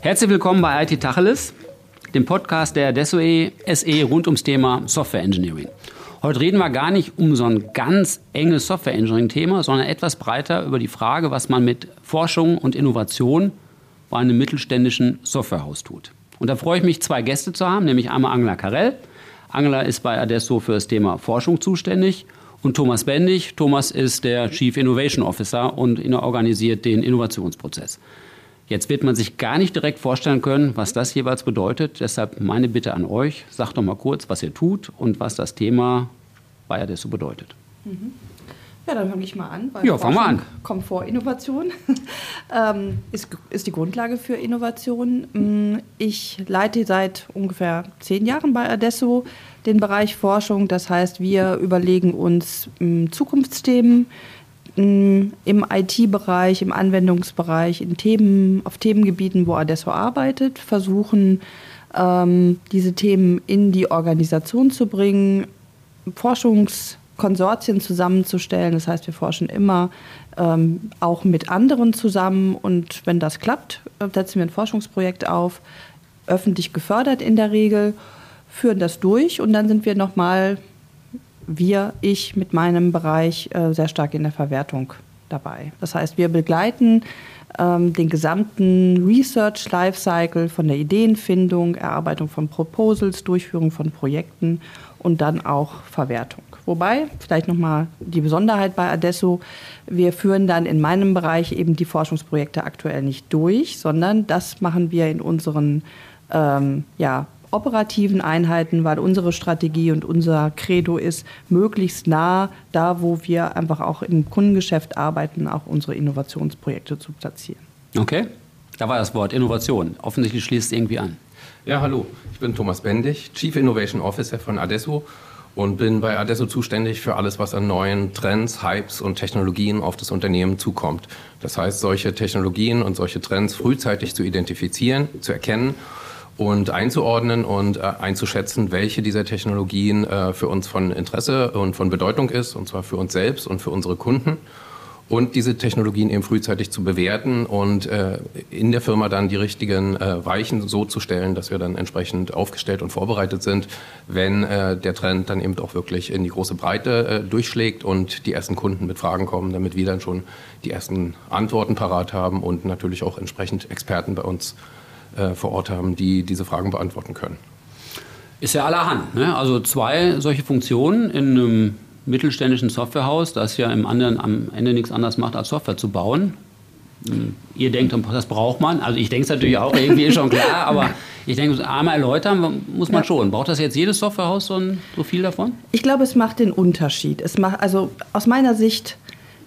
Herzlich willkommen bei IT Tacheles, dem Podcast der DESOE SE rund ums Thema Software Engineering. Heute reden wir gar nicht um so ein ganz enges Software Engineering-Thema, sondern etwas breiter über die Frage, was man mit Forschung und Innovation bei einem mittelständischen Softwarehaus tut. Und da freue ich mich, zwei Gäste zu haben, nämlich einmal Angela Karell. Angela ist bei Adesso für das Thema Forschung zuständig und Thomas Bendig. Thomas ist der Chief Innovation Officer und organisiert den Innovationsprozess. Jetzt wird man sich gar nicht direkt vorstellen können, was das jeweils bedeutet. Deshalb meine Bitte an euch, sagt doch mal kurz, was ihr tut und was das Thema bei Adesso bedeutet. Mhm. Ja, dann fange ich mal an. ja, fangen wir an. Komfortinnovation ähm, ist, ist die Grundlage für Innovation. Mm, ich leite seit ungefähr zehn Jahren bei Adesso den Bereich Forschung. Das heißt, wir überlegen uns mm, Zukunftsthemen mm, im IT-Bereich, im Anwendungsbereich, in Themen, auf Themengebieten, wo Adesso arbeitet, versuchen, ähm, diese Themen in die Organisation zu bringen, Forschungs- Konsortien zusammenzustellen. Das heißt, wir forschen immer ähm, auch mit anderen zusammen und wenn das klappt, äh, setzen wir ein Forschungsprojekt auf, öffentlich gefördert in der Regel, führen das durch und dann sind wir nochmal, wir, ich mit meinem Bereich äh, sehr stark in der Verwertung dabei. Das heißt, wir begleiten ähm, den gesamten Research Lifecycle von der Ideenfindung, Erarbeitung von Proposals, Durchführung von Projekten und dann auch Verwertung. Wobei, vielleicht nochmal die Besonderheit bei Adesso, wir führen dann in meinem Bereich eben die Forschungsprojekte aktuell nicht durch, sondern das machen wir in unseren ähm, ja, operativen Einheiten, weil unsere Strategie und unser Credo ist, möglichst nah da, wo wir einfach auch im Kundengeschäft arbeiten, auch unsere Innovationsprojekte zu platzieren. Okay, da war das Wort Innovation. Offensichtlich schließt es irgendwie an. Ja, hallo, ich bin Thomas Bendig, Chief Innovation Officer von Adesso und bin bei Adesso zuständig für alles, was an neuen Trends, Hypes und Technologien auf das Unternehmen zukommt. Das heißt, solche Technologien und solche Trends frühzeitig zu identifizieren, zu erkennen und einzuordnen und äh, einzuschätzen, welche dieser Technologien äh, für uns von Interesse und von Bedeutung ist, und zwar für uns selbst und für unsere Kunden und diese Technologien eben frühzeitig zu bewerten und äh, in der Firma dann die richtigen äh, Weichen so zu stellen, dass wir dann entsprechend aufgestellt und vorbereitet sind, wenn äh, der Trend dann eben auch wirklich in die große Breite äh, durchschlägt und die ersten Kunden mit Fragen kommen, damit wir dann schon die ersten Antworten parat haben und natürlich auch entsprechend Experten bei uns äh, vor Ort haben, die diese Fragen beantworten können. Ist ja allerhand. Ne? Also zwei solche Funktionen in einem mittelständischen Softwarehaus, das ja im anderen am Ende nichts anderes macht, als Software zu bauen. Hm, ihr denkt, das braucht man. Also ich denke es natürlich auch, irgendwie ist schon klar, aber ich denke, einmal erläutern muss man ja. schon. Braucht das jetzt jedes Softwarehaus so, ein, so viel davon? Ich glaube, es macht den Unterschied. Es macht, also aus meiner Sicht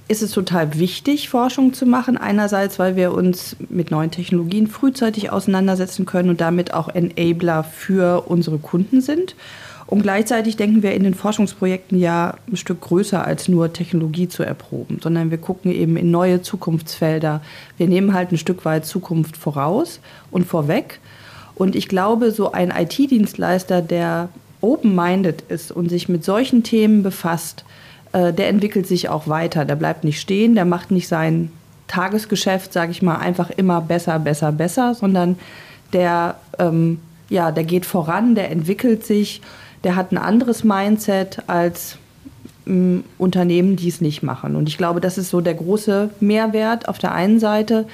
ist es total wichtig, Forschung zu machen. Einerseits, weil wir uns mit neuen Technologien frühzeitig auseinandersetzen können und damit auch Enabler für unsere Kunden sind. Und gleichzeitig denken wir in den Forschungsprojekten ja ein Stück größer als nur Technologie zu erproben, sondern wir gucken eben in neue Zukunftsfelder. Wir nehmen halt ein Stück weit Zukunft voraus und vorweg. Und ich glaube, so ein IT-Dienstleister, der open-minded ist und sich mit solchen Themen befasst, äh, der entwickelt sich auch weiter. Der bleibt nicht stehen, der macht nicht sein Tagesgeschäft, sage ich mal, einfach immer besser, besser, besser, sondern der, ähm, ja, der geht voran, der entwickelt sich der hat ein anderes Mindset als ähm, Unternehmen, die es nicht machen. Und ich glaube, das ist so der große Mehrwert auf der einen Seite.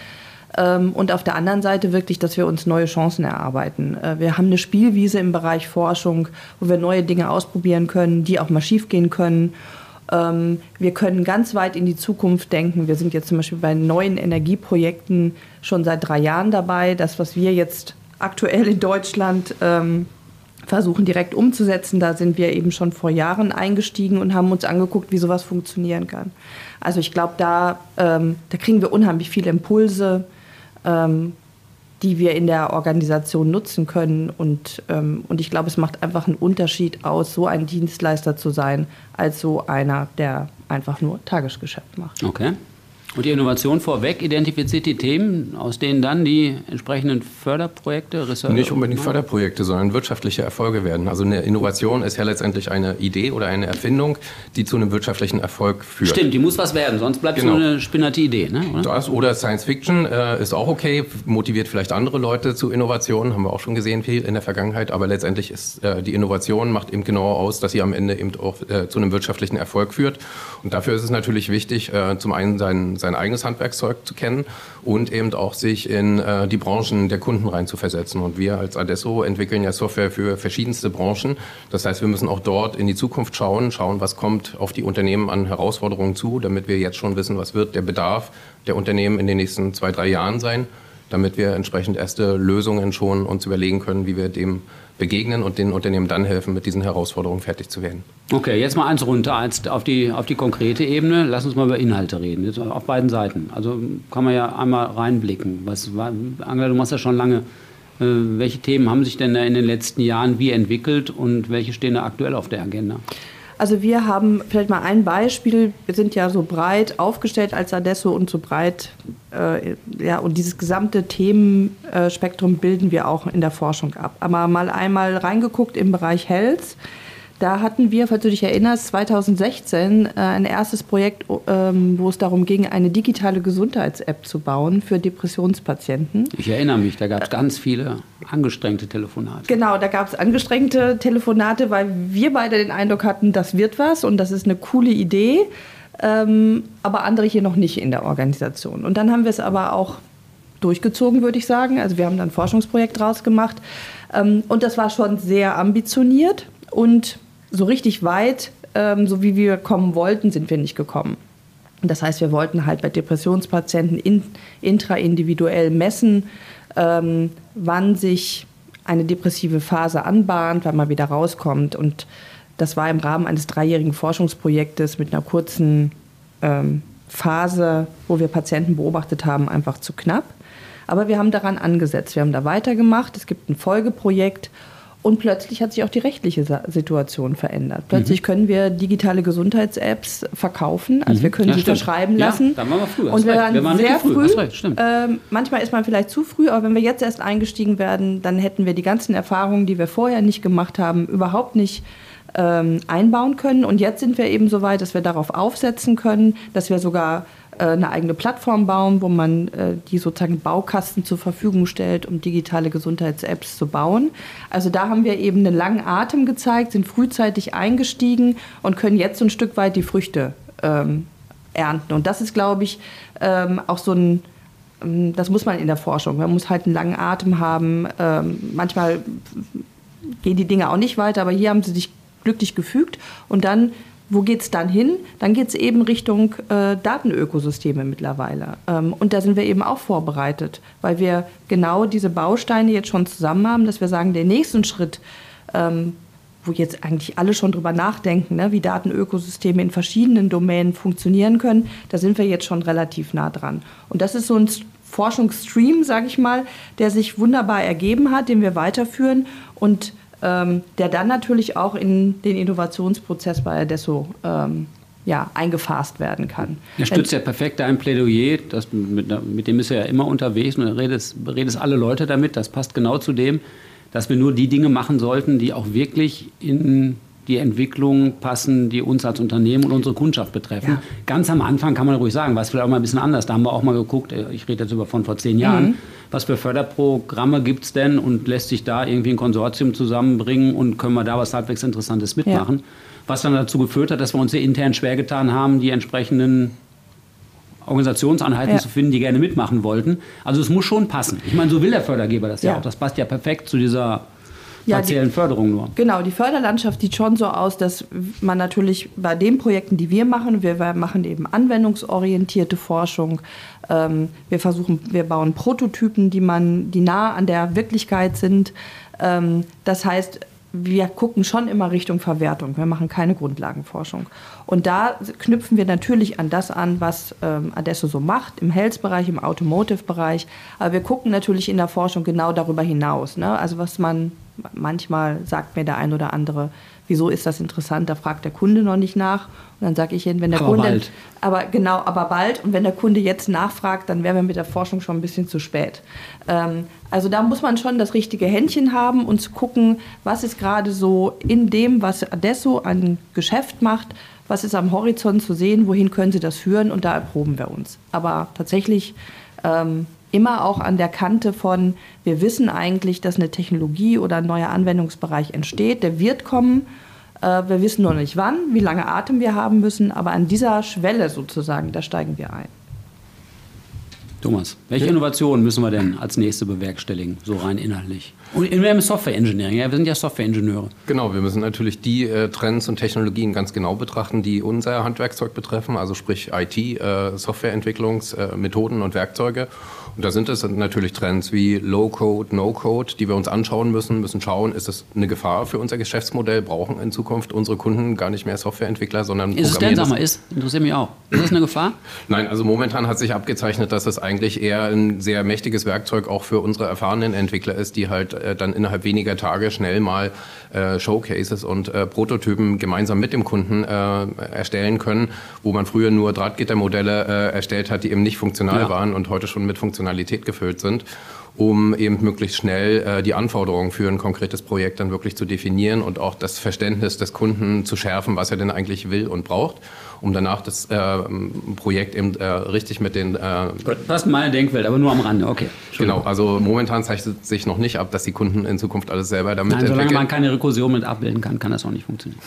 Ähm, und auf der anderen Seite wirklich, dass wir uns neue Chancen erarbeiten. Äh, wir haben eine Spielwiese im Bereich Forschung, wo wir neue Dinge ausprobieren können, die auch mal schiefgehen können. Ähm, wir können ganz weit in die Zukunft denken. Wir sind jetzt zum Beispiel bei neuen Energieprojekten schon seit drei Jahren dabei. Das, was wir jetzt aktuell in Deutschland ähm, versuchen direkt umzusetzen. Da sind wir eben schon vor Jahren eingestiegen und haben uns angeguckt, wie sowas funktionieren kann. Also ich glaube, da, ähm, da kriegen wir unheimlich viele Impulse, ähm, die wir in der Organisation nutzen können. Und, ähm, und ich glaube, es macht einfach einen Unterschied aus, so ein Dienstleister zu sein, als so einer, der einfach nur Tagesgeschäft macht. Okay. Und die Innovation vorweg identifiziert die Themen, aus denen dann die entsprechenden Förderprojekte, Research Nicht unbedingt Förderprojekte, sondern wirtschaftliche Erfolge werden. Also eine Innovation ist ja letztendlich eine Idee oder eine Erfindung, die zu einem wirtschaftlichen Erfolg führt. Stimmt, die muss was werden, sonst bleibt es genau. nur eine spinnerte Idee. Ne? Oder? Das oder Science Fiction äh, ist auch okay, motiviert vielleicht andere Leute zu Innovationen, haben wir auch schon gesehen viel in der Vergangenheit, aber letztendlich ist äh, die Innovation macht eben genau aus, dass sie am Ende eben auch äh, zu einem wirtschaftlichen Erfolg führt. Und dafür ist es natürlich wichtig, äh, zum einen sein, sein eigenes Handwerkszeug zu kennen und eben auch sich in äh, die Branchen der Kunden rein zu versetzen. Und wir als Adesso entwickeln ja Software für verschiedenste Branchen. Das heißt, wir müssen auch dort in die Zukunft schauen, schauen, was kommt auf die Unternehmen an Herausforderungen zu, damit wir jetzt schon wissen, was wird der Bedarf der Unternehmen in den nächsten zwei, drei Jahren sein, damit wir entsprechend erste Lösungen schon uns überlegen können, wie wir dem begegnen und den Unternehmen dann helfen, mit diesen Herausforderungen fertig zu werden. Okay, jetzt mal eins runter als auf die, auf die konkrete Ebene. Lass uns mal über Inhalte reden, jetzt auf beiden Seiten. Also kann man ja einmal reinblicken. Was, Angela, du machst ja schon lange. Äh, welche Themen haben sich denn in den letzten Jahren wie entwickelt und welche stehen da aktuell auf der Agenda? Also wir haben vielleicht mal ein Beispiel. Wir sind ja so breit aufgestellt als Adesso und so breit, äh, ja, und dieses gesamte Themenspektrum bilden wir auch in der Forschung ab. Aber mal einmal reingeguckt im Bereich Health. Da hatten wir, falls du dich erinnerst, 2016 äh, ein erstes Projekt, ähm, wo es darum ging, eine digitale Gesundheits-App zu bauen für Depressionspatienten. Ich erinnere mich, da gab es ganz viele angestrengte Telefonate. Genau, da gab es angestrengte Telefonate, weil wir beide den Eindruck hatten, das wird was und das ist eine coole Idee, ähm, aber andere hier noch nicht in der Organisation. Und dann haben wir es aber auch durchgezogen, würde ich sagen. Also wir haben dann ein Forschungsprojekt draus gemacht ähm, und das war schon sehr ambitioniert und so richtig weit, ähm, so wie wir kommen wollten, sind wir nicht gekommen. Das heißt, wir wollten halt bei Depressionspatienten in, intraindividuell messen, ähm, wann sich eine depressive Phase anbahnt, wann man wieder rauskommt. Und das war im Rahmen eines dreijährigen Forschungsprojektes mit einer kurzen ähm, Phase, wo wir Patienten beobachtet haben, einfach zu knapp. Aber wir haben daran angesetzt. Wir haben da weitergemacht. Es gibt ein Folgeprojekt und plötzlich hat sich auch die rechtliche Situation verändert. Plötzlich mhm. können wir digitale Gesundheits-Apps verkaufen, also mhm. wir können ja, sie stimmt. verschreiben lassen. Ja, dann waren wir früh. Und wir waren, wir waren sehr früh. früh. Recht, äh, manchmal ist man vielleicht zu früh, aber wenn wir jetzt erst eingestiegen werden, dann hätten wir die ganzen Erfahrungen, die wir vorher nicht gemacht haben, überhaupt nicht ähm, einbauen können. Und jetzt sind wir eben so weit, dass wir darauf aufsetzen können, dass wir sogar eine eigene Plattform bauen, wo man äh, die sozusagen Baukasten zur Verfügung stellt, um digitale Gesundheits-Apps zu bauen. Also da haben wir eben einen langen Atem gezeigt, sind frühzeitig eingestiegen und können jetzt so ein Stück weit die Früchte ähm, ernten. Und das ist, glaube ich, ähm, auch so ein ähm, das muss man in der Forschung. Man muss halt einen langen Atem haben. Ähm, manchmal gehen die Dinge auch nicht weiter, aber hier haben sie sich glücklich gefügt und dann wo geht es dann hin? Dann geht es eben Richtung äh, Datenökosysteme mittlerweile. Ähm, und da sind wir eben auch vorbereitet, weil wir genau diese Bausteine jetzt schon zusammen haben, dass wir sagen, der nächste Schritt, ähm, wo jetzt eigentlich alle schon drüber nachdenken, ne, wie Datenökosysteme in verschiedenen Domänen funktionieren können, da sind wir jetzt schon relativ nah dran. Und das ist so ein Forschungsstream, sage ich mal, der sich wunderbar ergeben hat, den wir weiterführen und ähm, der dann natürlich auch in den Innovationsprozess bei Adesso ähm, ja, eingefasst werden kann. Er stützt ja perfekt dein Plädoyer, das, mit, mit, dem ist er ja immer unterwegs und redet, redet alle Leute damit, das passt genau zu dem, dass wir nur die Dinge machen sollten, die auch wirklich in die Entwicklung passen, die uns als Unternehmen und unsere Kundschaft betreffen. Ja. Ganz am Anfang kann man ruhig sagen, war es vielleicht auch mal ein bisschen anders. Da haben wir auch mal geguckt, äh, ich rede jetzt über von vor zehn Jahren, mhm. was für Förderprogramme gibt es denn und lässt sich da irgendwie ein Konsortium zusammenbringen und können wir da was halbwegs Interessantes mitmachen. Ja. Was dann dazu geführt hat, dass wir uns hier intern schwer getan haben, die entsprechenden Organisationseinheiten ja. zu finden, die gerne mitmachen wollten. Also es muss schon passen. Ich meine, so will der Fördergeber das ja, ja auch. Das passt ja perfekt zu dieser ja, partiellen die, Förderung nur. Genau, die Förderlandschaft sieht schon so aus, dass man natürlich bei den Projekten, die wir machen, wir machen eben anwendungsorientierte Forschung. Ähm, wir versuchen, wir bauen Prototypen, die man, die nah an der Wirklichkeit sind. Ähm, das heißt, wir gucken schon immer Richtung Verwertung. Wir machen keine Grundlagenforschung. Und da knüpfen wir natürlich an das an, was ähm, Adesso so macht, im Health-Bereich, im Automotive-Bereich. Aber wir gucken natürlich in der Forschung genau darüber hinaus. Ne? Also was man Manchmal sagt mir der ein oder andere, wieso ist das interessant? Da fragt der Kunde noch nicht nach. Und dann sage ich Ihnen, wenn der aber Kunde. Bald. Aber genau, aber bald. Und wenn der Kunde jetzt nachfragt, dann wären wir mit der Forschung schon ein bisschen zu spät. Ähm, also da muss man schon das richtige Händchen haben und zu gucken, was ist gerade so in dem, was Adesso an Geschäft macht, was ist am Horizont zu sehen, wohin können sie das führen und da erproben wir uns. Aber tatsächlich ähm, immer auch an der Kante von, wir wissen eigentlich, dass eine Technologie oder ein neuer Anwendungsbereich entsteht, der wird kommen. Äh, wir wissen nur nicht wann, wie lange Atem wir haben müssen, aber an dieser Schwelle sozusagen, da steigen wir ein. Thomas, welche Innovationen müssen wir denn als nächste bewerkstelligen, so rein inhaltlich? Und im Software Engineering, ja, wir sind ja Software-Ingenieure. Genau, wir müssen natürlich die äh, Trends und Technologien ganz genau betrachten, die unser Handwerkszeug betreffen, also sprich IT, äh, Softwareentwicklungsmethoden äh, und Werkzeuge. Und da sind es natürlich Trends wie Low-Code, No-Code, die wir uns anschauen müssen, müssen schauen, ist das eine Gefahr für unser Geschäftsmodell? Brauchen in Zukunft unsere Kunden gar nicht mehr Softwareentwickler, sondern Ist es denn, sag mal, ist, interessiert mich auch. Ist das eine Gefahr? Nein, also momentan hat sich abgezeichnet, dass es eigentlich eher ein sehr mächtiges Werkzeug auch für unsere erfahrenen Entwickler ist, die halt äh, dann innerhalb weniger Tage schnell mal äh, Showcases und äh, Prototypen gemeinsam mit dem Kunden äh, erstellen können, wo man früher nur Drahtgittermodelle äh, erstellt hat, die eben nicht funktional ja. waren und heute schon mit Funktionalität gefüllt sind um eben möglichst schnell äh, die Anforderungen für ein konkretes Projekt dann wirklich zu definieren und auch das Verständnis des Kunden zu schärfen, was er denn eigentlich will und braucht um danach das äh, Projekt eben äh, richtig mit den... Äh, Passt meine Denkwelt, aber nur am Rande, okay. Genau, also momentan zeichnet sich noch nicht ab, dass die Kunden in Zukunft alles selber damit Nein, solange man keine Rekursion mit abbilden kann, kann das auch nicht funktionieren.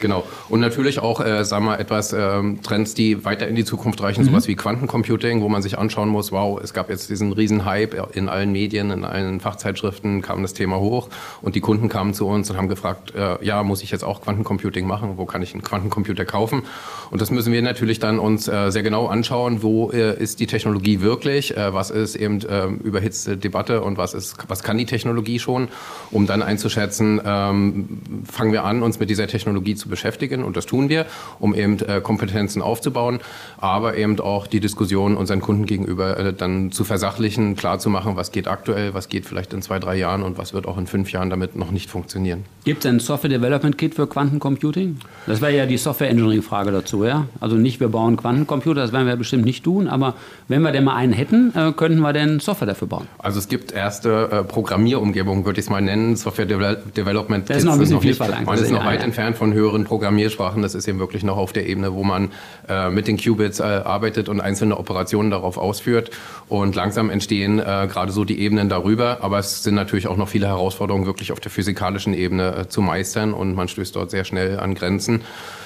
Genau. Und natürlich auch, äh, sagen wir, etwas ähm, Trends, die weiter in die Zukunft reichen, mhm. sowas wie Quantencomputing, wo man sich anschauen muss, wow, es gab jetzt diesen riesen Hype in allen Medien, in allen Fachzeitschriften kam das Thema hoch und die Kunden kamen zu uns und haben gefragt, äh, ja, muss ich jetzt auch Quantencomputing machen? Wo kann ich einen Quantencomputer kaufen? Und das müssen wir natürlich dann uns äh, sehr genau anschauen, wo äh, ist die Technologie wirklich, äh, was ist eben äh, überhitzte Debatte und was ist, was kann die Technologie schon, um dann einzuschätzen, ähm, fangen wir an, uns mit dieser Technologie zu beschäftigen und das tun wir, um eben äh, Kompetenzen aufzubauen, aber eben auch die Diskussion unseren Kunden gegenüber dann zu versachlichen, klarzumachen, was geht aktuell, was geht vielleicht in zwei, drei Jahren und was wird auch in fünf Jahren damit noch nicht funktionieren. Gibt es ein Software Development Kit für Quantencomputing? Das wäre ja die Software Engineering Frage dazu, ja? Also nicht, wir bauen Quantencomputer, das werden wir bestimmt nicht tun, aber wenn wir denn mal einen hätten, äh, könnten wir denn Software dafür bauen? Also es gibt erste äh, Programmierumgebungen, würde ich es mal nennen, Software De Development Kits. Das ist noch ein bisschen viel verlangt. Man ist noch weit entfernt von höheren Programmiersprachen. Das ist eben wirklich noch auf der Ebene, wo man äh, mit den Qubits äh, arbeitet und einzelne Operationen darauf ausführt. Und langsam entstehen äh, gerade so die Ebenen darüber. Aber es sind natürlich auch noch viele Herausforderungen wirklich auf der physikalischen Ebene äh, zu meistern. Und man stößt dort sehr schnell an Grenzen,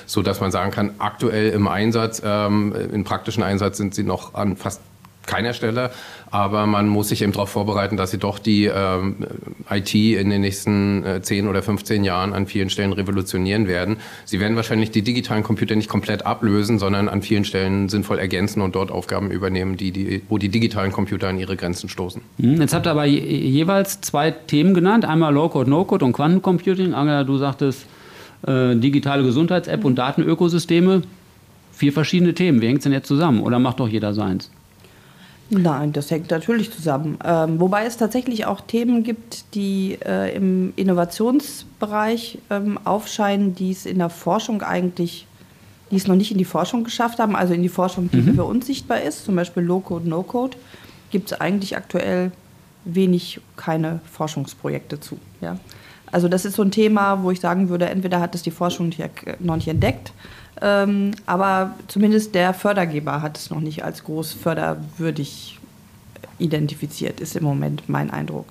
so dass man sagen kann, aktuell im Einsatz, ähm, im praktischen Einsatz sind sie noch an fast keiner Stelle, aber man muss sich eben darauf vorbereiten, dass sie doch die ähm, IT in den nächsten äh, 10 oder 15 Jahren an vielen Stellen revolutionieren werden. Sie werden wahrscheinlich die digitalen Computer nicht komplett ablösen, sondern an vielen Stellen sinnvoll ergänzen und dort Aufgaben übernehmen, die, die, wo die digitalen Computer an ihre Grenzen stoßen. Hm, jetzt habt ihr aber je, jeweils zwei Themen genannt, einmal Low-Code, No-Code und Quantencomputing. Angela, du sagtest äh, digitale Gesundheits-App und Datenökosysteme. Vier verschiedene Themen. Wie hängt es denn jetzt zusammen? Oder macht doch jeder seins? Nein, das hängt natürlich zusammen. Ähm, wobei es tatsächlich auch Themen gibt, die äh, im Innovationsbereich ähm, aufscheinen, die es in der Forschung eigentlich, die es noch nicht in die Forschung geschafft haben, also in die Forschung, die mhm. für uns sichtbar ist, zum Beispiel Low-Code, No-Code, gibt es eigentlich aktuell wenig, keine Forschungsprojekte zu. Ja? Also das ist so ein Thema, wo ich sagen würde, entweder hat es die Forschung noch nicht entdeckt ähm, aber zumindest der Fördergeber hat es noch nicht als groß förderwürdig identifiziert, ist im Moment mein Eindruck.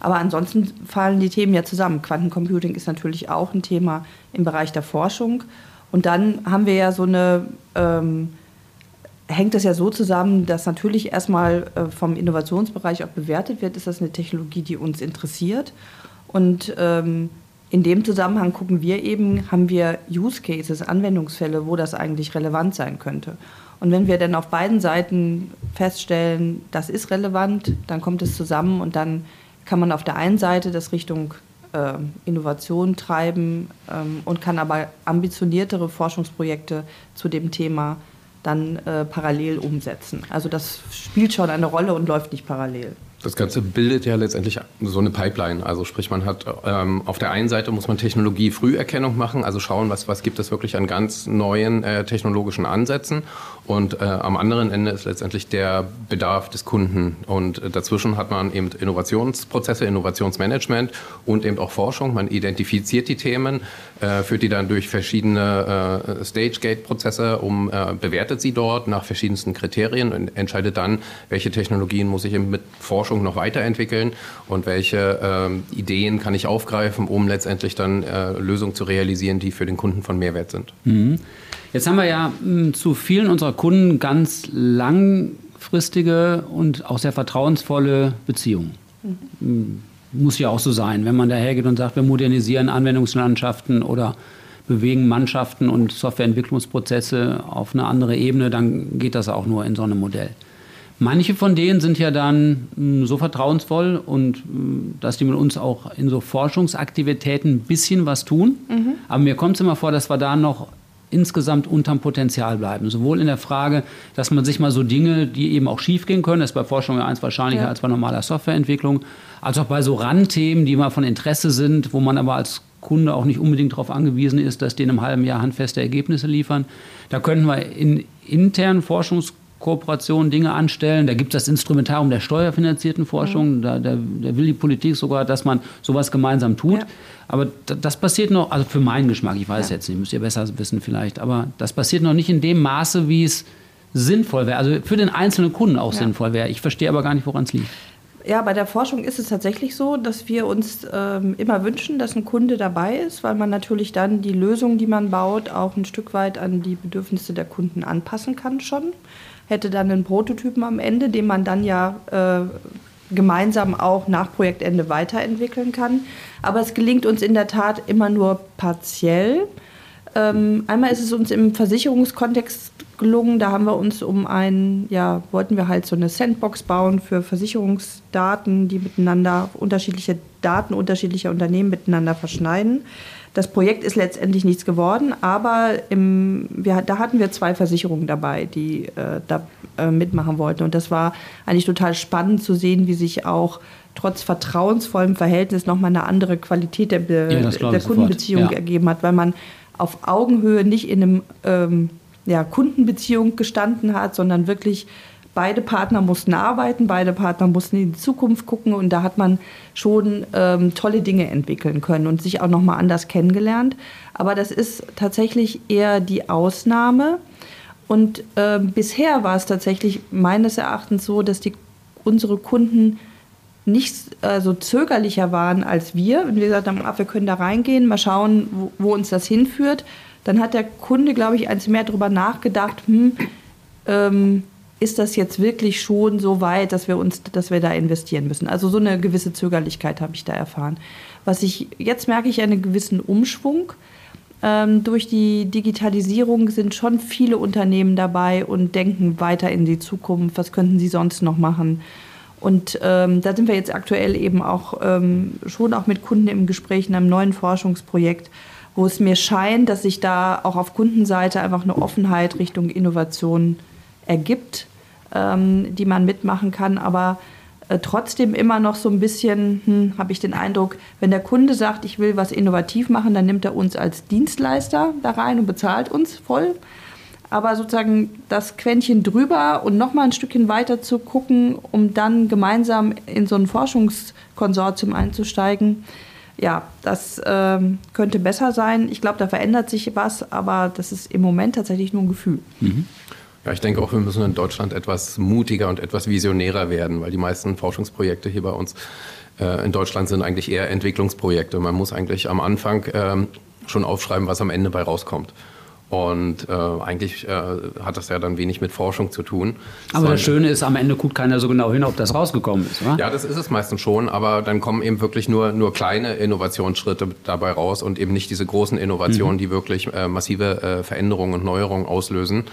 Aber ansonsten fallen die Themen ja zusammen. Quantencomputing ist natürlich auch ein Thema im Bereich der Forschung. Und dann haben wir ja so eine, ähm, hängt es ja so zusammen, dass natürlich erstmal äh, vom Innovationsbereich auch bewertet wird, ist das eine Technologie, die uns interessiert. Und ähm, in dem Zusammenhang gucken wir eben, haben wir Use Cases, Anwendungsfälle, wo das eigentlich relevant sein könnte. Und wenn wir dann auf beiden Seiten feststellen, das ist relevant, dann kommt es zusammen und dann kann man auf der einen Seite das Richtung äh, Innovation treiben ähm, und kann aber ambitioniertere Forschungsprojekte zu dem Thema dann äh, parallel umsetzen. Also das spielt schon eine Rolle und läuft nicht parallel. Das Ganze bildet ja letztendlich so eine Pipeline. Also sprich, man hat ähm, auf der einen Seite muss man Technologie Früherkennung machen, also schauen, was, was gibt es wirklich an ganz neuen äh, technologischen Ansätzen. Und äh, am anderen Ende ist letztendlich der Bedarf des Kunden. Und äh, dazwischen hat man eben Innovationsprozesse, Innovationsmanagement und eben auch Forschung. Man identifiziert die Themen, äh, führt die dann durch verschiedene äh, Stage-Gate-Prozesse, um, äh, bewertet sie dort nach verschiedensten Kriterien und entscheidet dann, welche Technologien muss ich eben mit Forschung noch weiterentwickeln und welche ähm, Ideen kann ich aufgreifen, um letztendlich dann äh, Lösungen zu realisieren, die für den Kunden von Mehrwert sind. Mhm. Jetzt haben wir ja mh, zu vielen unserer Kunden ganz langfristige und auch sehr vertrauensvolle Beziehungen. Mhm. Muss ja auch so sein, wenn man dahergeht und sagt, wir modernisieren Anwendungslandschaften oder bewegen Mannschaften und Softwareentwicklungsprozesse auf eine andere Ebene, dann geht das auch nur in so einem Modell. Manche von denen sind ja dann mh, so vertrauensvoll und mh, dass die mit uns auch in so Forschungsaktivitäten ein bisschen was tun. Mhm. Aber mir kommt es immer vor, dass wir da noch insgesamt unterm Potenzial bleiben. Sowohl in der Frage, dass man sich mal so Dinge, die eben auch schiefgehen können, das ist bei Forschung ja eins wahrscheinlicher ja. als bei normaler Softwareentwicklung, als auch bei so Randthemen, die mal von Interesse sind, wo man aber als Kunde auch nicht unbedingt darauf angewiesen ist, dass die in einem halben Jahr handfeste Ergebnisse liefern. Da könnten wir in internen Forschungskooperationen Dinge anstellen. Da gibt es das Instrumentarium der steuerfinanzierten Forschung. Mhm. Da, da, da, will die Politik sogar, dass man sowas gemeinsam tut. Ja. Aber das passiert noch, also für meinen Geschmack, ich weiß ja. jetzt nicht, müsst ihr besser wissen vielleicht, aber das passiert noch nicht in dem Maße, wie es sinnvoll wäre, also für den einzelnen Kunden auch ja. sinnvoll wäre. Ich verstehe aber gar nicht, woran es liegt. Ja, bei der Forschung ist es tatsächlich so, dass wir uns ähm, immer wünschen, dass ein Kunde dabei ist, weil man natürlich dann die Lösung, die man baut, auch ein Stück weit an die Bedürfnisse der Kunden anpassen kann schon. Hätte dann einen Prototypen am Ende, den man dann ja äh, gemeinsam auch nach Projektende weiterentwickeln kann. Aber es gelingt uns in der Tat immer nur partiell. Ähm, einmal ist es uns im Versicherungskontext gelungen. Da haben wir uns um ein, ja, wollten wir halt so eine Sandbox bauen für Versicherungsdaten, die miteinander unterschiedliche Daten unterschiedlicher Unternehmen miteinander verschneiden. Das Projekt ist letztendlich nichts geworden, aber im, wir, da hatten wir zwei Versicherungen dabei, die äh, da äh, mitmachen wollten. Und das war eigentlich total spannend zu sehen, wie sich auch trotz vertrauensvollem Verhältnis nochmal eine andere Qualität der, Be ja, der Kundenbeziehung ja. ergeben hat, weil man auf Augenhöhe nicht in einem ähm, ja, Kundenbeziehung gestanden hat, sondern wirklich beide Partner mussten arbeiten, beide Partner mussten in die Zukunft gucken und da hat man schon ähm, tolle Dinge entwickeln können und sich auch nochmal anders kennengelernt. Aber das ist tatsächlich eher die Ausnahme. Und äh, bisher war es tatsächlich meines Erachtens so, dass die, unsere Kunden nicht äh, so zögerlicher waren als wir. Und wir gesagt haben, wir können da reingehen, mal schauen, wo, wo uns das hinführt. Dann hat der Kunde, glaube ich, eins mehr darüber nachgedacht, hm, ähm, ist das jetzt wirklich schon so weit, dass wir uns, dass wir da investieren müssen. Also so eine gewisse Zögerlichkeit habe ich da erfahren. Was ich jetzt merke ich einen gewissen Umschwung. Ähm, durch die Digitalisierung sind schon viele Unternehmen dabei und denken weiter in die Zukunft. Was könnten sie sonst noch machen? Und ähm, da sind wir jetzt aktuell eben auch ähm, schon auch mit Kunden im Gespräch in einem neuen Forschungsprojekt, wo es mir scheint, dass sich da auch auf Kundenseite einfach eine Offenheit Richtung Innovation ergibt ähm, die man mitmachen kann. Aber äh, trotzdem immer noch so ein bisschen, hm, habe ich den Eindruck, wenn der Kunde sagt, ich will was innovativ machen, dann nimmt er uns als Dienstleister da rein und bezahlt uns voll. Aber sozusagen das Quäntchen drüber und nochmal ein Stückchen weiter zu gucken, um dann gemeinsam in so ein Forschungskonsortium einzusteigen, ja, das ähm, könnte besser sein. Ich glaube, da verändert sich was, aber das ist im Moment tatsächlich nur ein Gefühl. Mhm. Ja, ich denke auch, wir müssen in Deutschland etwas mutiger und etwas visionärer werden, weil die meisten Forschungsprojekte hier bei uns äh, in Deutschland sind eigentlich eher Entwicklungsprojekte. Man muss eigentlich am Anfang ähm, schon aufschreiben, was am Ende bei rauskommt. Und äh, eigentlich äh, hat das ja dann wenig mit Forschung zu tun. Aber das Schöne ist, am Ende guckt keiner so genau hin, ob das rausgekommen ist, oder? Ja, das ist es meistens schon, aber dann kommen eben wirklich nur, nur kleine Innovationsschritte dabei raus und eben nicht diese großen Innovationen, mhm. die wirklich äh, massive äh, Veränderungen und Neuerungen auslösen.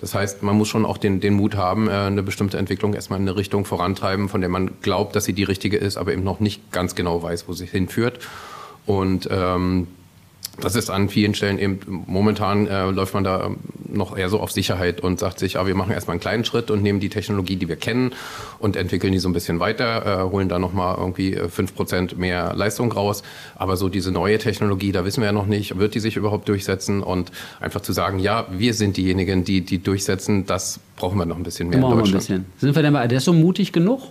Das heißt, man muss schon auch den, den Mut haben, äh, eine bestimmte Entwicklung erstmal in eine Richtung vorantreiben, von der man glaubt, dass sie die richtige ist, aber eben noch nicht ganz genau weiß, wo sie hinführt. Und ähm, das ist an vielen Stellen eben, momentan äh, läuft man da noch eher so auf Sicherheit und sagt sich, ja, wir machen erstmal einen kleinen Schritt und nehmen die Technologie, die wir kennen und entwickeln die so ein bisschen weiter, äh, holen da nochmal irgendwie äh, fünf Prozent mehr Leistung raus. Aber so diese neue Technologie, da wissen wir ja noch nicht, wird die sich überhaupt durchsetzen und einfach zu sagen, ja, wir sind diejenigen, die die durchsetzen, das brauchen wir noch ein bisschen mehr in Deutschland. Ein bisschen. Sind wir denn bei Adesso mutig genug?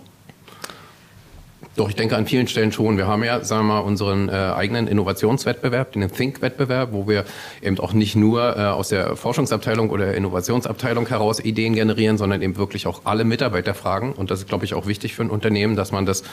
Doch, ich denke an vielen Stellen schon. Wir haben ja, sagen wir mal, unseren äh, eigenen Innovationswettbewerb, den Think-Wettbewerb, wo wir eben auch nicht nur äh, aus der Forschungsabteilung oder Innovationsabteilung heraus Ideen generieren, sondern eben wirklich auch alle Mitarbeiter fragen. Und das ist, glaube ich, auch wichtig für ein Unternehmen, dass man das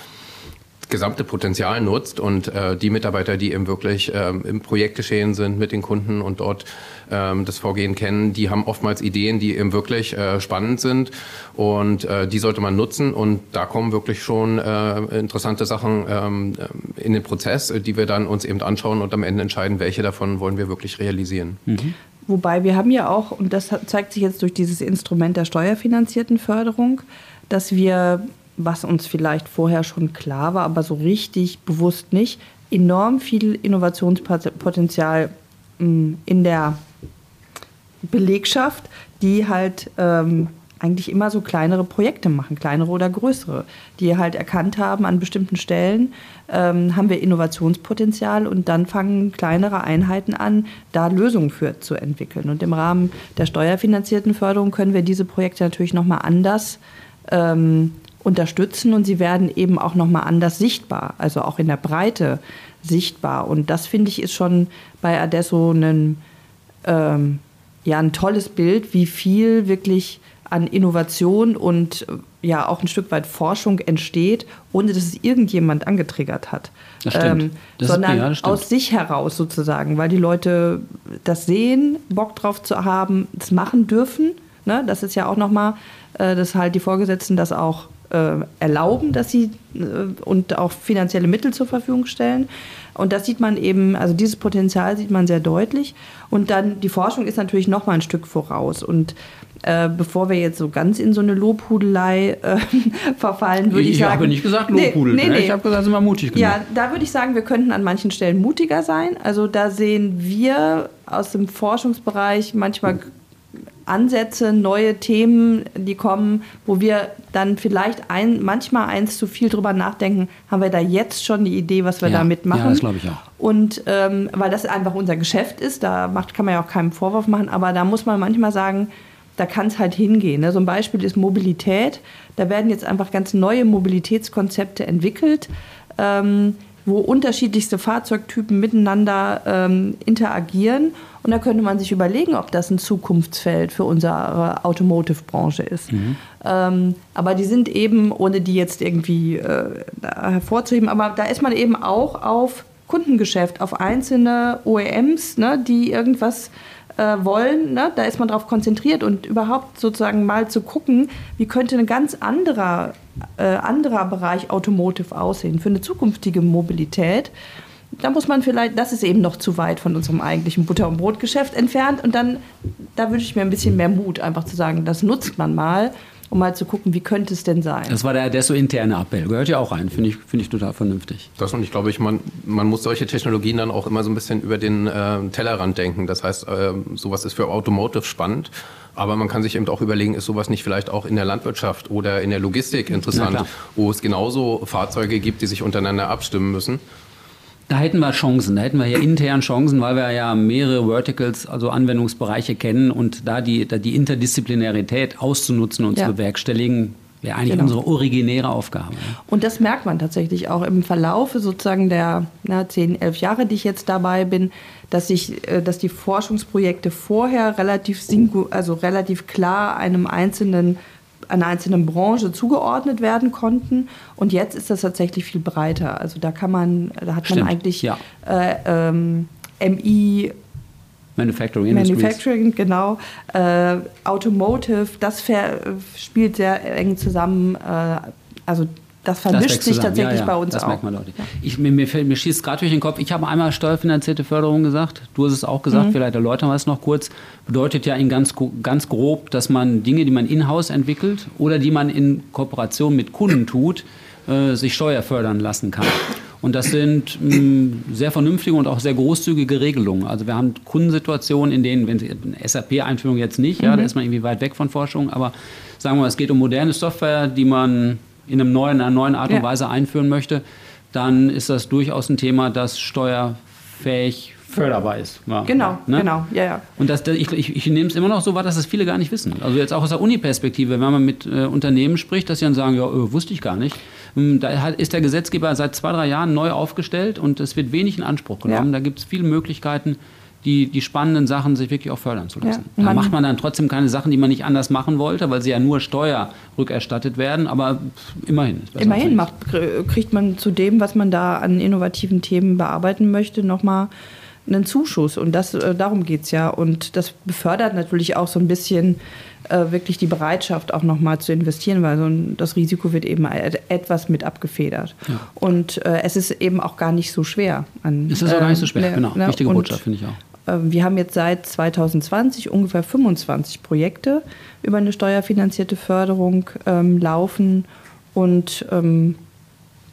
gesamte Potenzial nutzt und äh, die Mitarbeiter, die eben wirklich ähm, im Projektgeschehen sind mit den Kunden und dort ähm, das Vorgehen kennen, die haben oftmals Ideen, die eben wirklich äh, spannend sind und äh, die sollte man nutzen und da kommen wirklich schon äh, interessante Sachen ähm, in den Prozess, die wir dann uns eben anschauen und am Ende entscheiden, welche davon wollen wir wirklich realisieren. Mhm. Wobei wir haben ja auch, und das zeigt sich jetzt durch dieses Instrument der steuerfinanzierten Förderung, dass wir was uns vielleicht vorher schon klar war, aber so richtig bewusst nicht, enorm viel Innovationspotenzial mm, in der Belegschaft, die halt ähm, eigentlich immer so kleinere Projekte machen, kleinere oder größere, die halt erkannt haben, an bestimmten Stellen ähm, haben wir Innovationspotenzial und dann fangen kleinere Einheiten an, da Lösungen für zu entwickeln. Und im Rahmen der steuerfinanzierten Förderung können wir diese Projekte natürlich nochmal anders ähm, unterstützen und sie werden eben auch nochmal anders sichtbar, also auch in der Breite sichtbar. Und das finde ich ist schon bei Adesso ein, ähm, ja, ein tolles Bild, wie viel wirklich an Innovation und ja auch ein Stück weit Forschung entsteht, ohne dass es irgendjemand angetriggert hat. Das stimmt. Ähm, das sondern ist, ja, aus sich heraus sozusagen, weil die Leute das sehen, Bock drauf zu haben, es machen dürfen. Ne? Das ist ja auch nochmal, äh, dass halt die Vorgesetzten das auch äh, erlauben, dass sie äh, und auch finanzielle Mittel zur Verfügung stellen. Und das sieht man eben, also dieses Potenzial sieht man sehr deutlich. Und dann die Forschung ist natürlich noch mal ein Stück voraus. Und äh, bevor wir jetzt so ganz in so eine Lobhudelei äh, verfallen, würde ich, ich sagen. Ich habe nicht gesagt Lobhudel. Nee, nee, nee. Ich habe gesagt, sind wir mutig genug. Ja, da würde ich sagen, wir könnten an manchen Stellen mutiger sein. Also da sehen wir aus dem Forschungsbereich manchmal Ansätze, neue Themen, die kommen, wo wir dann vielleicht ein, manchmal eins zu viel drüber nachdenken, haben wir da jetzt schon die Idee, was wir ja, damit machen. Ja, das glaube ich auch. Und ähm, weil das einfach unser Geschäft ist, da macht, kann man ja auch keinen Vorwurf machen, aber da muss man manchmal sagen, da kann es halt hingehen. Ne? So ein Beispiel ist Mobilität. Da werden jetzt einfach ganz neue Mobilitätskonzepte entwickelt. Ähm, wo unterschiedlichste Fahrzeugtypen miteinander ähm, interagieren. Und da könnte man sich überlegen, ob das ein Zukunftsfeld für unsere Automotive-Branche ist. Mhm. Ähm, aber die sind eben, ohne die jetzt irgendwie äh, hervorzuheben, aber da ist man eben auch auf Kundengeschäft, auf einzelne OEMs, ne, die irgendwas äh, wollen. Ne? Da ist man darauf konzentriert und überhaupt sozusagen mal zu gucken, wie könnte ein ganz anderer, äh, anderer Bereich Automotive aussehen für eine zukünftige Mobilität. Da muss man vielleicht, das ist eben noch zu weit von unserem eigentlichen Butter- und Brotgeschäft entfernt. Und dann, da wünsche ich mir ein bisschen mehr Mut, einfach zu sagen, das nutzt man mal um mal zu gucken, wie könnte es denn sein. Das war der, der so interne Appell, gehört ja auch rein, finde ich, find ich total vernünftig. Das und ich glaube, ich, man, man muss solche Technologien dann auch immer so ein bisschen über den äh, Tellerrand denken. Das heißt, äh, sowas ist für Automotive spannend, aber man kann sich eben auch überlegen, ist sowas nicht vielleicht auch in der Landwirtschaft oder in der Logistik interessant, wo es genauso Fahrzeuge gibt, die sich untereinander abstimmen müssen. Da hätten wir Chancen, da hätten wir ja intern Chancen, weil wir ja mehrere Verticals, also Anwendungsbereiche kennen und da die, da die Interdisziplinarität auszunutzen und ja. zu bewerkstelligen, wäre eigentlich genau. unsere originäre Aufgabe. Und das merkt man tatsächlich auch im Verlauf sozusagen der na, 10, 11 Jahre, die ich jetzt dabei bin, dass, ich, äh, dass die Forschungsprojekte vorher relativ, also relativ klar einem einzelnen einer einzelnen Branche zugeordnet werden konnten. Und jetzt ist das tatsächlich viel breiter. Also da kann man, da hat Stimmt, man eigentlich ja. äh, ähm, MI Manufacturing Manufacturing, genau. Äh, Automotive, das spielt sehr eng zusammen. Äh, also das vermischt das sich tatsächlich ja, ja, bei uns das auch. merkt man. Ja. Ich, mir, mir, mir schießt gerade durch den Kopf, ich habe einmal steuerfinanzierte Förderung gesagt, du hast es auch gesagt, mhm. vielleicht erläutern wir es noch kurz. Bedeutet ja in ganz, ganz grob, dass man Dinge, die man in-house entwickelt oder die man in Kooperation mit Kunden tut, äh, sich steuerfördern lassen kann. Und das sind mh, mm, sehr vernünftige und auch sehr großzügige Regelungen. Also wir haben Kundensituationen, in denen, wenn Sie SAP-Einführung jetzt nicht, mhm. ja, da ist man irgendwie weit weg von Forschung, aber sagen wir mal, es geht um moderne Software, die man in einem neuen, einer neuen Art und Weise einführen möchte, dann ist das durchaus ein Thema, das steuerfähig förderbar ist. Ja. Genau, ne? genau, ja, ja. Und das, ich, ich, ich nehme es immer noch so wahr, dass das viele gar nicht wissen. Also jetzt auch aus der Uni-Perspektive, wenn man mit äh, Unternehmen spricht, dass sie dann sagen, ja, äh, wusste ich gar nicht. Ähm, da hat, ist der Gesetzgeber seit zwei, drei Jahren neu aufgestellt und es wird wenig in Anspruch genommen. Ja. Da gibt es viele Möglichkeiten, die, die spannenden Sachen sich wirklich auch fördern zu lassen. Ja, da macht man dann trotzdem keine Sachen, die man nicht anders machen wollte, weil sie ja nur steuerrückerstattet werden, aber immerhin. Immerhin macht, kriegt man zu dem, was man da an innovativen Themen bearbeiten möchte, nochmal einen Zuschuss. Und das, äh, darum geht es ja. Und das befördert natürlich auch so ein bisschen äh, wirklich die Bereitschaft, auch nochmal zu investieren, weil so ein, das Risiko wird eben etwas mit abgefedert. Ja. Und äh, es ist eben auch gar nicht so schwer. An, es ist auch gar nicht so schwer, äh, genau. Ne? Wichtige Botschaft, finde ich auch. Äh, wir haben jetzt seit 2020 ungefähr 25 Projekte über eine steuerfinanzierte Förderung ähm, laufen. Und ähm,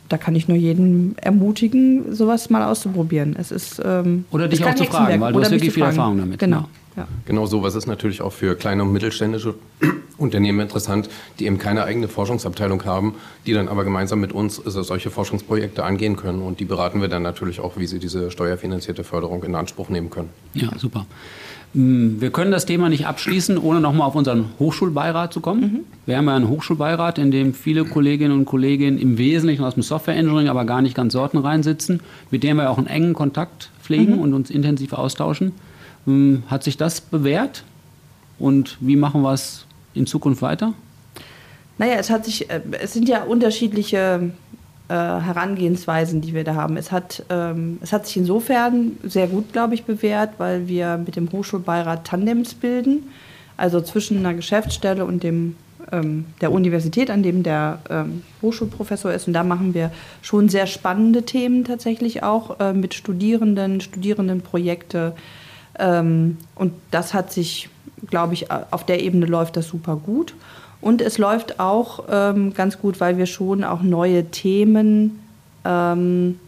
da kann ich nur jeden ermutigen, sowas mal auszuprobieren. Es ist, ähm, Oder dich auch zu fragen, weil du hast wirklich viel Erfahrung damit. Genau. Ja. Genau sowas ist natürlich auch für kleine und mittelständische Unternehmen interessant, die eben keine eigene Forschungsabteilung haben, die dann aber gemeinsam mit uns solche Forschungsprojekte angehen können. Und die beraten wir dann natürlich auch, wie sie diese steuerfinanzierte Förderung in Anspruch nehmen können. Ja, super. Hm, wir können das Thema nicht abschließen, ohne nochmal auf unseren Hochschulbeirat zu kommen. Mhm. Wir haben ja einen Hochschulbeirat, in dem viele Kolleginnen und Kollegen im Wesentlichen aus dem Software Engineering, aber gar nicht ganz sortenrein sitzen, mit dem wir auch einen engen Kontakt pflegen mhm. und uns intensiv austauschen. Hm, hat sich das bewährt? Und wie machen wir es in Zukunft weiter? Naja, es hat sich, äh, es sind ja unterschiedliche äh, Herangehensweisen, die wir da haben. Es hat, ähm, es hat sich insofern sehr gut, glaube ich, bewährt, weil wir mit dem Hochschulbeirat Tandems bilden, also zwischen einer Geschäftsstelle und dem, ähm, der Universität, an dem der ähm, Hochschulprofessor ist. Und da machen wir schon sehr spannende Themen tatsächlich auch äh, mit Studierenden, Studierendenprojekte. Ähm, und das hat sich, glaube ich, auf der Ebene läuft das super gut. Und es läuft auch ähm, ganz gut, weil wir schon auch neue Themen ähm,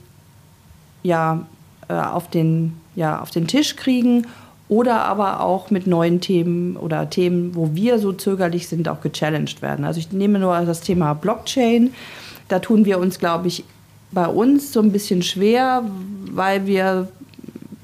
ja, äh, auf, den, ja, auf den Tisch kriegen oder aber auch mit neuen Themen oder Themen, wo wir so zögerlich sind, auch gechallenged werden. Also ich nehme nur das Thema Blockchain. Da tun wir uns, glaube ich, bei uns so ein bisschen schwer, weil wir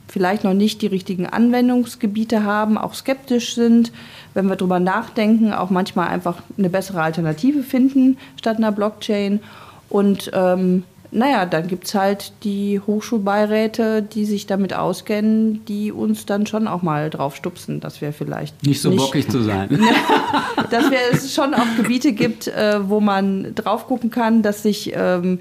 vielleicht noch nicht die richtigen Anwendungsgebiete haben, auch skeptisch sind wenn wir darüber nachdenken, auch manchmal einfach eine bessere Alternative finden statt einer Blockchain. Und ähm, naja, dann gibt es halt die Hochschulbeiräte, die sich damit auskennen, die uns dann schon auch mal drauf stupsen, dass wir vielleicht. Nicht so nicht, bockig zu sein. dass wir es schon auch Gebiete gibt, äh, wo man drauf gucken kann, dass sich ähm,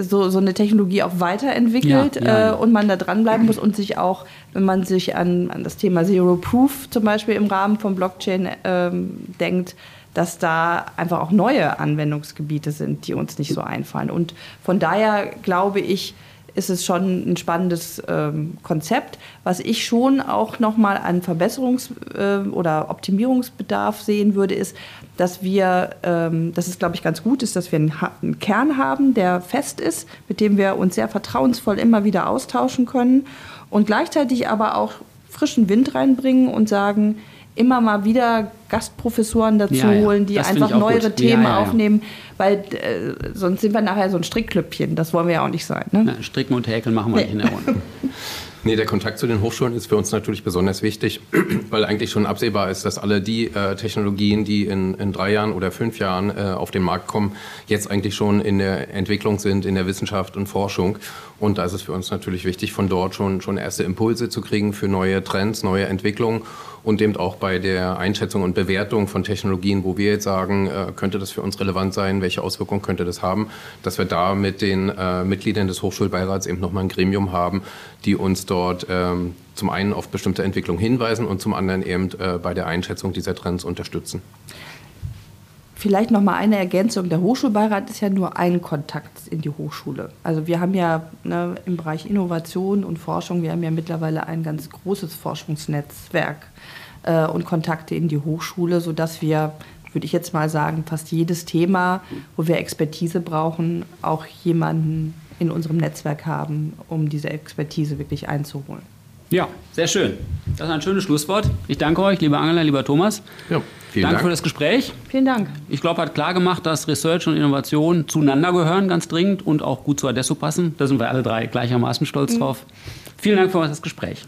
so, so eine Technologie auch weiterentwickelt ja, ja, äh, und man da dranbleiben muss und sich auch, wenn man sich an, an das Thema Zero Proof zum Beispiel im Rahmen von Blockchain ähm, denkt, dass da einfach auch neue Anwendungsgebiete sind, die uns nicht so einfallen. Und von daher glaube ich, ist es schon ein spannendes ähm, Konzept. Was ich schon auch nochmal an Verbesserungs- äh, oder Optimierungsbedarf sehen würde, ist, dass wir, ähm, dass es glaube ich ganz gut ist, dass wir einen, einen, Kern haben, der fest ist, mit dem wir uns sehr vertrauensvoll immer wieder austauschen können und gleichzeitig aber auch frischen Wind reinbringen und sagen, immer mal wieder Gastprofessoren dazu ja, ja. holen, die einfach neuere gut. Themen ja, aufnehmen, weil äh, sonst sind wir nachher so ein Strickklüppchen. Das wollen wir ja auch nicht sein. Ne? Stricken und Häkeln machen wir nee. nicht in der Runde. Nee, der Kontakt zu den Hochschulen ist für uns natürlich besonders wichtig, weil eigentlich schon absehbar ist, dass alle die äh, Technologien, die in, in drei Jahren oder fünf Jahren äh, auf den Markt kommen, jetzt eigentlich schon in der Entwicklung sind, in der Wissenschaft und Forschung. Und da ist es für uns natürlich wichtig, von dort schon, schon erste Impulse zu kriegen für neue Trends, neue Entwicklungen und eben auch bei der Einschätzung und Bewertung von Technologien, wo wir jetzt sagen, äh, könnte das für uns relevant sein, welche Auswirkungen könnte das haben, dass wir da mit den äh, Mitgliedern des Hochschulbeirats eben nochmal ein Gremium haben, die uns dort ähm, zum einen auf bestimmte Entwicklungen hinweisen und zum anderen eben äh, bei der Einschätzung dieser Trends unterstützen. Vielleicht noch mal eine Ergänzung. Der Hochschulbeirat ist ja nur ein Kontakt in die Hochschule. Also wir haben ja ne, im Bereich Innovation und Forschung, wir haben ja mittlerweile ein ganz großes Forschungsnetzwerk äh, und Kontakte in die Hochschule, sodass wir, würde ich jetzt mal sagen, fast jedes Thema, wo wir Expertise brauchen, auch jemanden in unserem Netzwerk haben, um diese Expertise wirklich einzuholen. Ja, sehr schön. Das ist ein schönes Schlusswort. Ich danke euch, lieber Angela, lieber Thomas. Ja, vielen danke Dank. für das Gespräch. Vielen Dank. Ich glaube, hat klar gemacht, dass Research und Innovation zueinander gehören, ganz dringend und auch gut zu Adesso passen. Da sind wir alle drei gleichermaßen stolz drauf. Vielen Dank für das Gespräch.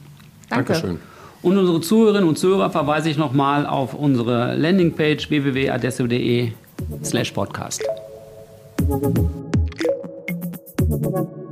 Danke. Dankeschön. Und unsere Zuhörerinnen und Zuhörer verweise ich nochmal auf unsere Landingpage www.adesso.de slash podcast. Thank you.